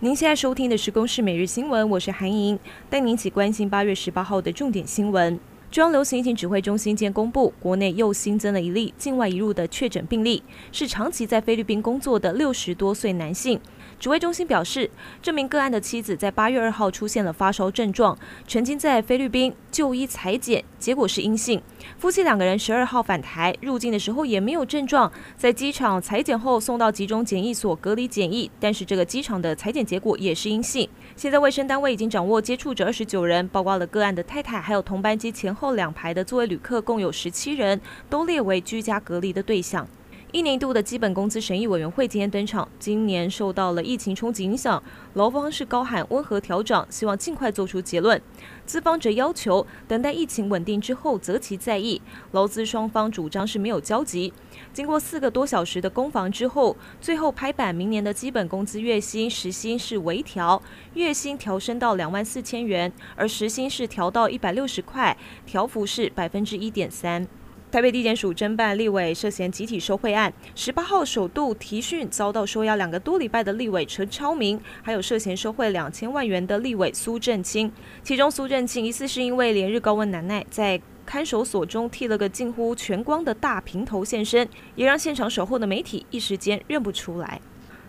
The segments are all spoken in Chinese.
您现在收听的是《公视每日新闻》，我是韩莹，带您一起关心八月十八号的重点新闻。中央流行疫情指挥中心今天公布，国内又新增了一例境外移入的确诊病例，是长期在菲律宾工作的六十多岁男性。指挥中心表示，这名个案的妻子在八月二号出现了发烧症状，曾经在菲律宾就医采检，结果是阴性。夫妻两个人十二号返台，入境的时候也没有症状，在机场采检后送到集中检疫所隔离检疫，但是这个机场的采检结果也是阴性。现在卫生单位已经掌握接触者二十九人，包括了个案的太太，还有同班机前后两排的座位旅客，共有十七人，都列为居家隔离的对象。一年一度的基本工资审议委员会今天登场。今年受到了疫情冲击影响，劳方是高喊温和调整，希望尽快做出结论；资方则要求等待疫情稳定之后择期再议。劳资双方主张是没有交集。经过四个多小时的攻防之后，最后拍板，明年的基本工资月薪时薪是微调，月薪调升到两万四千元，而时薪是调到一百六十块，调幅是百分之一点三。台北地检署侦办立委涉嫌集体受贿案，十八号首度提讯遭到收押两个多礼拜的立委陈超明，还有涉嫌受贿两千万元的立委苏振清。其中苏振清疑似是因为连日高温难耐，在看守所中剃了个近乎全光的大平头现身，也让现场守候的媒体一时间认不出来。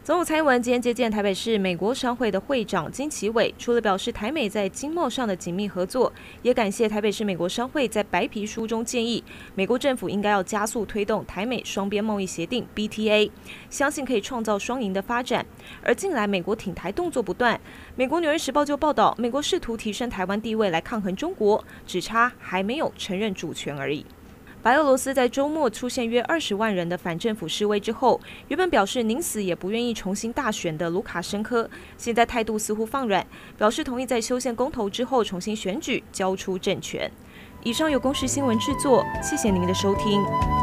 总统蔡英文今天接见台北市美国商会的会长金奇伟，除了表示台美在经贸上的紧密合作，也感谢台北市美国商会在白皮书中建议，美国政府应该要加速推动台美双边贸易协定 BTA，相信可以创造双赢的发展。而近来美国挺台动作不断，美国《纽约时报》就报道，美国试图提升台湾地位来抗衡中国，只差还没有承认主权而已。白俄罗斯在周末出现约二十万人的反政府示威之后，原本表示宁死也不愿意重新大选的卢卡申科，现在态度似乎放软，表示同意在修宪公投之后重新选举，交出政权。以上有公视新闻制作，谢谢您的收听。